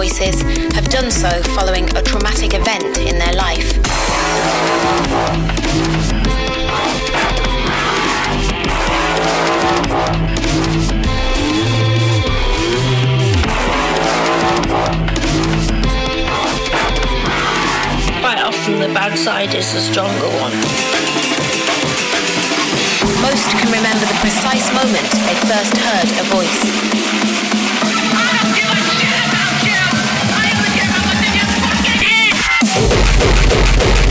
voices have done so following a traumatic event in their life. Quite often, the bad side is the stronger one. Most can remember the precise moment they first heard a voice. I'm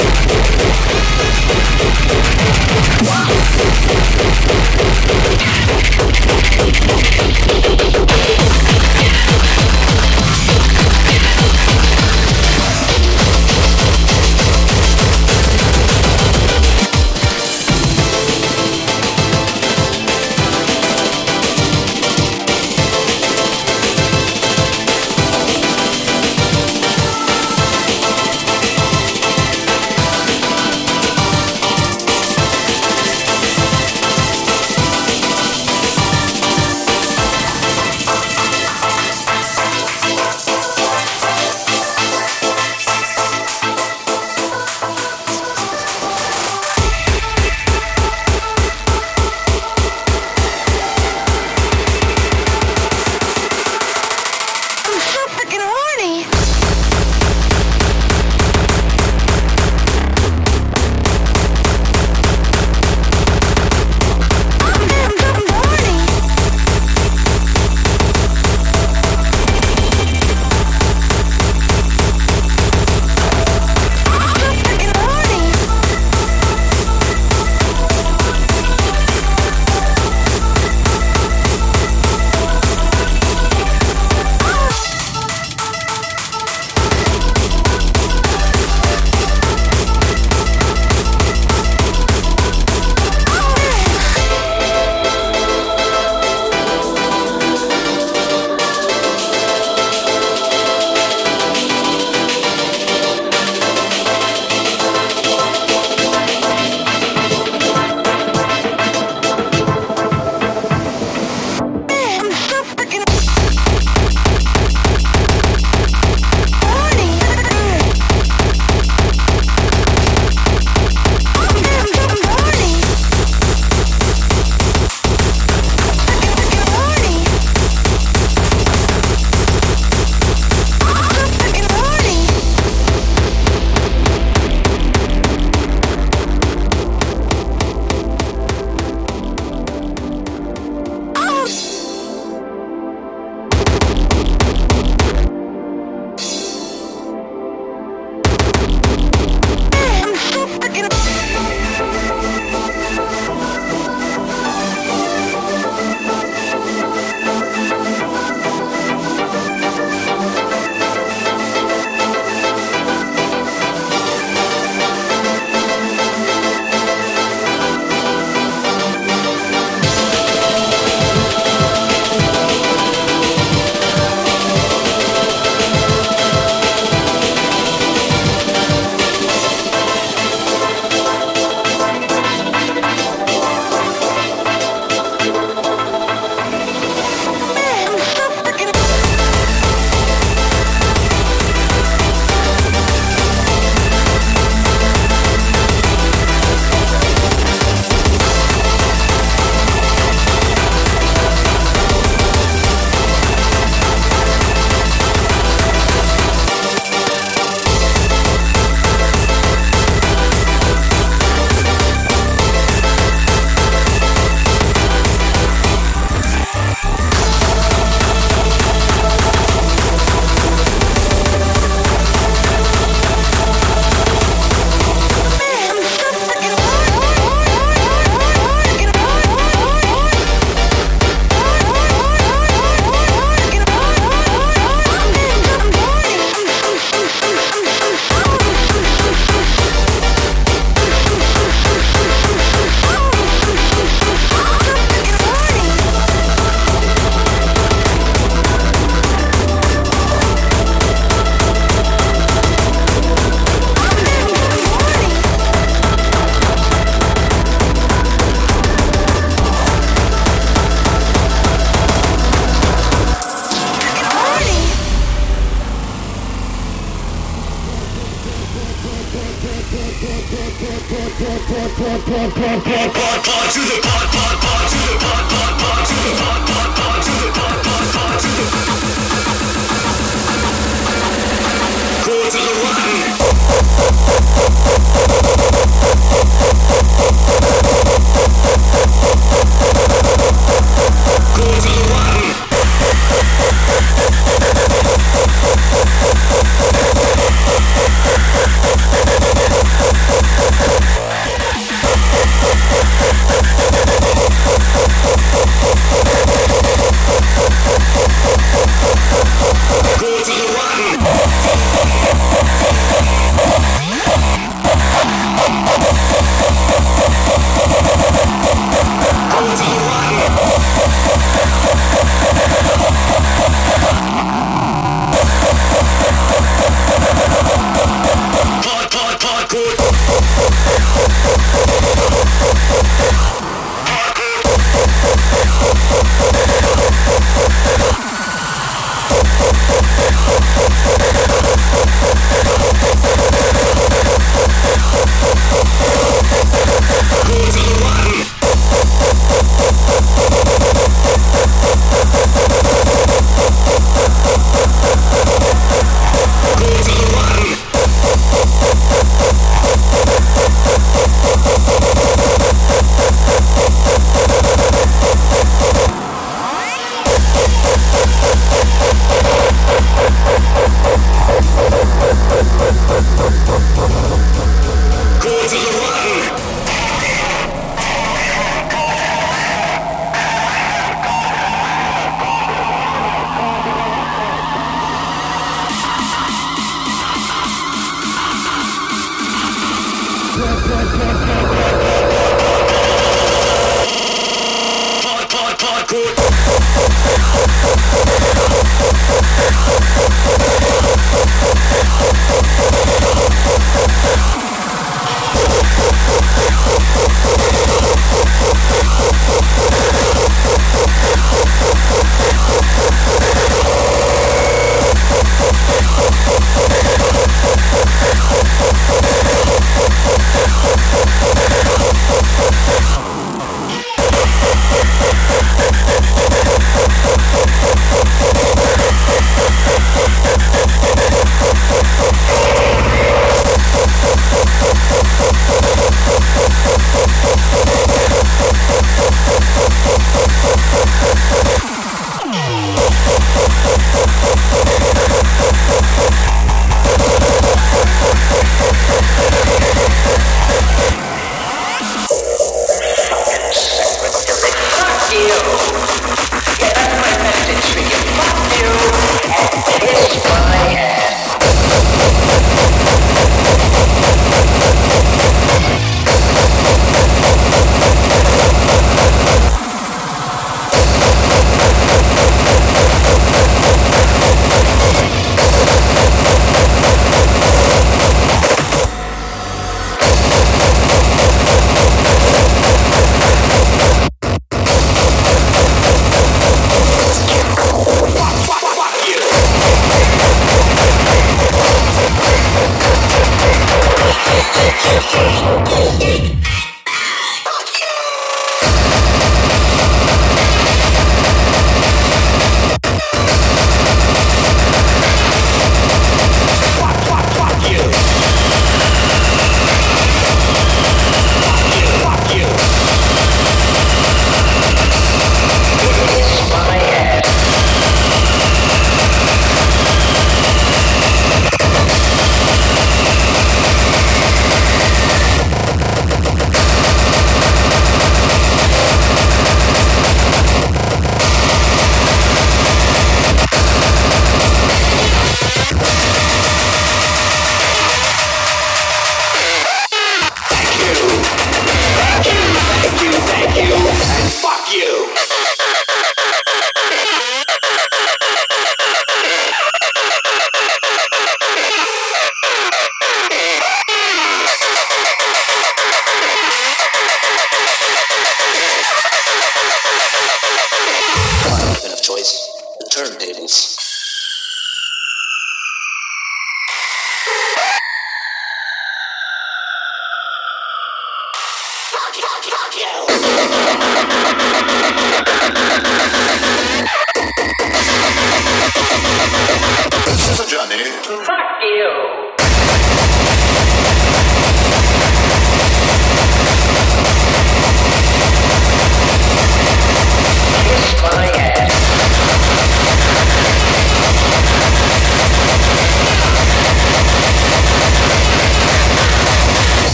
go, go, go, go.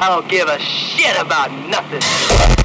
I don't give a shit about nothing.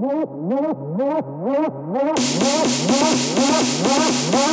Woof, woof, woof, woof, woof, woof, woof, woof, woof, woof, woof.